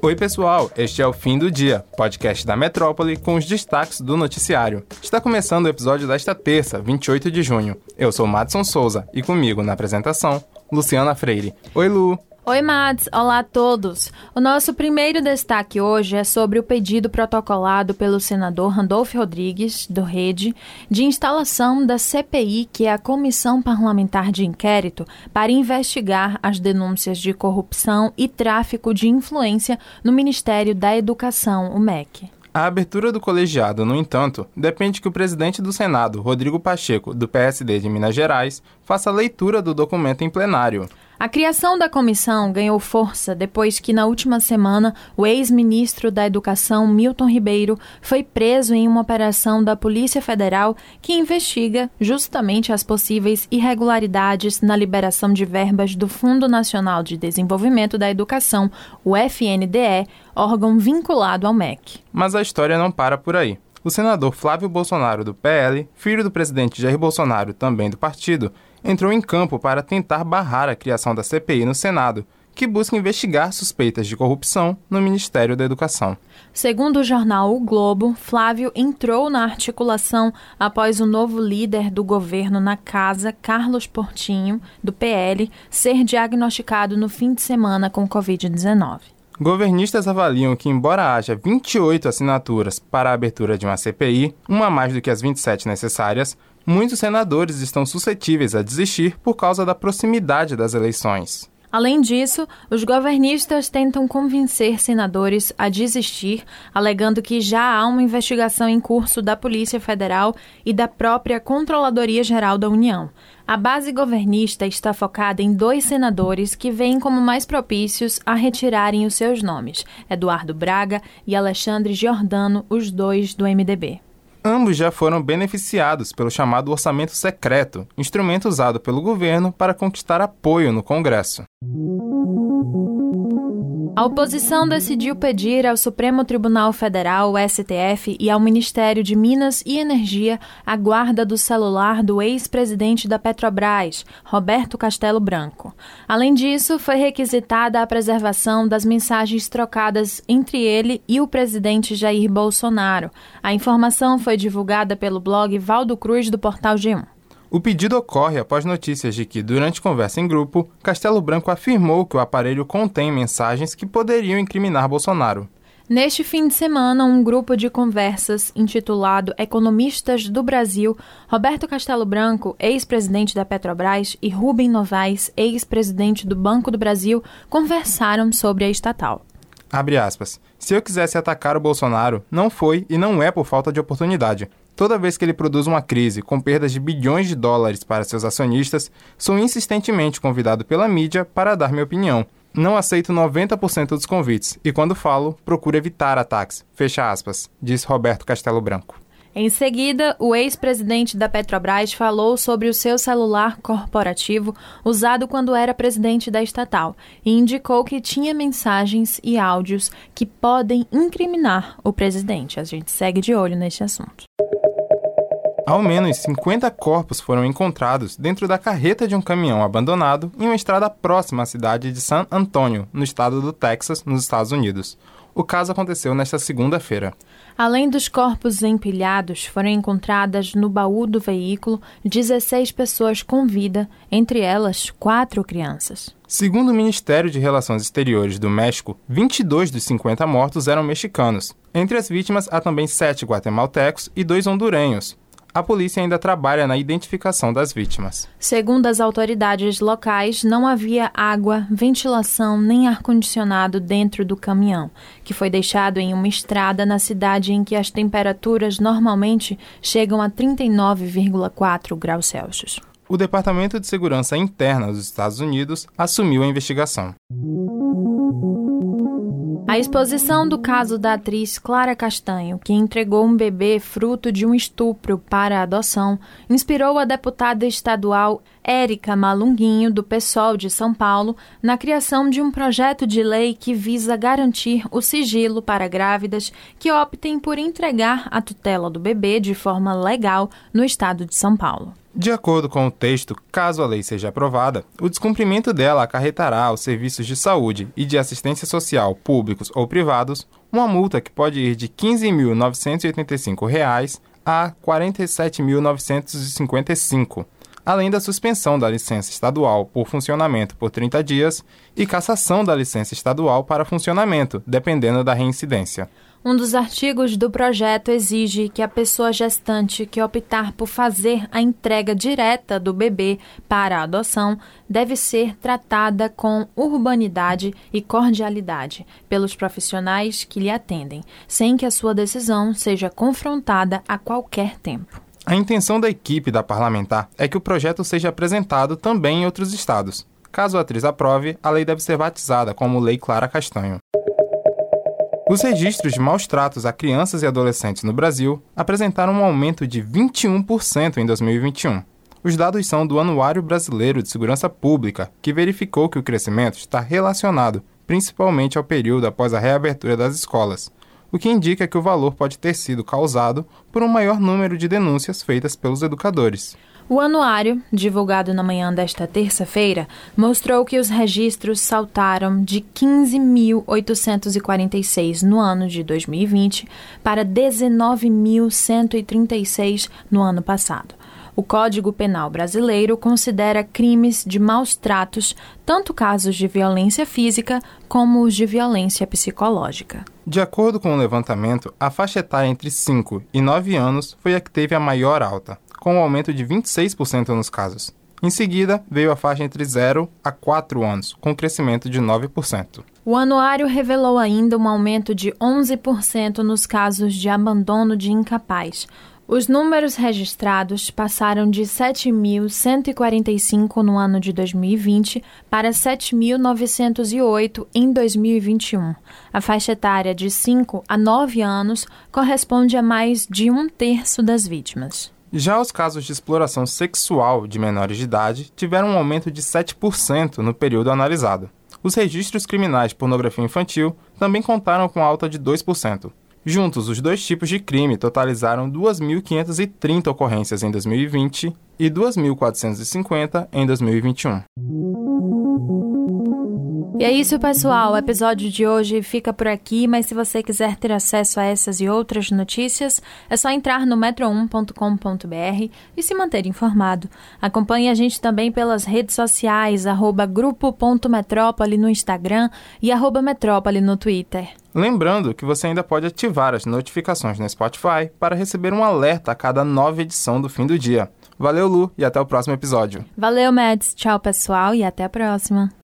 Oi, pessoal, este é o Fim do Dia, podcast da Metrópole com os destaques do noticiário. Está começando o episódio desta terça, 28 de junho. Eu sou Madson Souza e comigo na apresentação, Luciana Freire. Oi, Lu! Oi, Mads. Olá a todos. O nosso primeiro destaque hoje é sobre o pedido protocolado pelo senador Randolfo Rodrigues, do Rede, de instalação da CPI, que é a Comissão Parlamentar de Inquérito, para investigar as denúncias de corrupção e tráfico de influência no Ministério da Educação, o MEC. A abertura do colegiado, no entanto, depende que o presidente do Senado, Rodrigo Pacheco, do PSD de Minas Gerais, faça a leitura do documento em plenário. A criação da comissão ganhou força depois que, na última semana, o ex-ministro da Educação, Milton Ribeiro, foi preso em uma operação da Polícia Federal que investiga justamente as possíveis irregularidades na liberação de verbas do Fundo Nacional de Desenvolvimento da Educação, o FNDE, órgão vinculado ao MEC. Mas a história não para por aí. O senador Flávio Bolsonaro, do PL, filho do presidente Jair Bolsonaro, também do partido, entrou em campo para tentar barrar a criação da CPI no Senado, que busca investigar suspeitas de corrupção no Ministério da Educação. Segundo o jornal O Globo, Flávio entrou na articulação após o novo líder do governo na casa, Carlos Portinho, do PL, ser diagnosticado no fim de semana com Covid-19. Governistas avaliam que, embora haja 28 assinaturas para a abertura de uma CPI, uma mais do que as 27 necessárias, muitos senadores estão suscetíveis a desistir por causa da proximidade das eleições. Além disso, os governistas tentam convencer senadores a desistir, alegando que já há uma investigação em curso da Polícia Federal e da própria Controladoria Geral da União. A base governista está focada em dois senadores que veem como mais propícios a retirarem os seus nomes: Eduardo Braga e Alexandre Giordano, os dois do MDB. Ambos já foram beneficiados pelo chamado orçamento secreto, instrumento usado pelo governo para conquistar apoio no Congresso. A oposição decidiu pedir ao Supremo Tribunal Federal, STF, e ao Ministério de Minas e Energia a guarda do celular do ex-presidente da Petrobras, Roberto Castelo Branco. Além disso, foi requisitada a preservação das mensagens trocadas entre ele e o presidente Jair Bolsonaro. A informação foi divulgada pelo blog Valdo Cruz do portal G1. O pedido ocorre após notícias de que, durante conversa em grupo, Castelo Branco afirmou que o aparelho contém mensagens que poderiam incriminar Bolsonaro. Neste fim de semana, um grupo de conversas intitulado Economistas do Brasil, Roberto Castelo Branco, ex-presidente da Petrobras, e Rubem Novaes, ex-presidente do Banco do Brasil, conversaram sobre a estatal. Abre aspas. Se eu quisesse atacar o Bolsonaro, não foi e não é por falta de oportunidade. Toda vez que ele produz uma crise com perdas de bilhões de dólares para seus acionistas, sou insistentemente convidado pela mídia para dar minha opinião. Não aceito 90% dos convites e, quando falo, procuro evitar ataques. Fecha aspas, disse Roberto Castelo Branco. Em seguida, o ex-presidente da Petrobras falou sobre o seu celular corporativo usado quando era presidente da estatal e indicou que tinha mensagens e áudios que podem incriminar o presidente. A gente segue de olho neste assunto. Ao menos 50 corpos foram encontrados dentro da carreta de um caminhão abandonado em uma estrada próxima à cidade de San Antonio, no estado do Texas, nos Estados Unidos. O caso aconteceu nesta segunda-feira. Além dos corpos empilhados, foram encontradas no baú do veículo 16 pessoas com vida, entre elas quatro crianças. Segundo o Ministério de Relações Exteriores do México, 22 dos 50 mortos eram mexicanos. Entre as vítimas há também sete guatemaltecos e dois hondurenhos a polícia ainda trabalha na identificação das vítimas. Segundo as autoridades locais, não havia água, ventilação nem ar-condicionado dentro do caminhão, que foi deixado em uma estrada na cidade em que as temperaturas normalmente chegam a 39,4 graus Celsius. O Departamento de Segurança Interna dos Estados Unidos assumiu a investigação. A exposição do caso da atriz Clara Castanho, que entregou um bebê fruto de um estupro para adoção, inspirou a deputada estadual Érica Malunguinho, do PSOL de São Paulo, na criação de um projeto de lei que visa garantir o sigilo para grávidas que optem por entregar a tutela do bebê de forma legal no estado de São Paulo. De acordo com o texto, caso a lei seja aprovada, o descumprimento dela acarretará aos serviços de saúde e de assistência social, públicos ou privados, uma multa que pode ir de R$ 15.985 a R$ 47.955, além da suspensão da licença estadual por funcionamento por 30 dias e cassação da licença estadual para funcionamento, dependendo da reincidência. Um dos artigos do projeto exige que a pessoa gestante que optar por fazer a entrega direta do bebê para a adoção deve ser tratada com urbanidade e cordialidade pelos profissionais que lhe atendem, sem que a sua decisão seja confrontada a qualquer tempo. A intenção da equipe da parlamentar é que o projeto seja apresentado também em outros estados. Caso a atriz aprove, a lei deve ser batizada como Lei Clara Castanho. Os registros de maus tratos a crianças e adolescentes no Brasil apresentaram um aumento de 21% em 2021. Os dados são do Anuário Brasileiro de Segurança Pública, que verificou que o crescimento está relacionado principalmente ao período após a reabertura das escolas, o que indica que o valor pode ter sido causado por um maior número de denúncias feitas pelos educadores. O anuário, divulgado na manhã desta terça-feira, mostrou que os registros saltaram de 15.846 no ano de 2020 para 19.136 no ano passado. O Código Penal brasileiro considera crimes de maus tratos tanto casos de violência física como os de violência psicológica. De acordo com o levantamento, a faixa etária entre 5 e 9 anos foi a que teve a maior alta com um aumento de 26% nos casos. Em seguida, veio a faixa entre 0 a 4 anos, com crescimento de 9%. O anuário revelou ainda um aumento de 11% nos casos de abandono de incapaz. Os números registrados passaram de 7.145 no ano de 2020 para 7.908 em 2021. A faixa etária de 5 a 9 anos corresponde a mais de um terço das vítimas. Já os casos de exploração sexual de menores de idade tiveram um aumento de 7% no período analisado. Os registros criminais de pornografia infantil também contaram com alta de 2%. Juntos, os dois tipos de crime totalizaram 2.530 ocorrências em 2020 e 2.450 em 2021. E é isso, pessoal. O episódio de hoje fica por aqui, mas se você quiser ter acesso a essas e outras notícias, é só entrar no metro1.com.br e se manter informado. Acompanhe a gente também pelas redes sociais, arroba grupo.metrópole no Instagram e arroba metrópole no Twitter. Lembrando que você ainda pode ativar as notificações no Spotify para receber um alerta a cada nova edição do fim do dia. Valeu, Lu, e até o próximo episódio. Valeu, Mads. Tchau, pessoal, e até a próxima.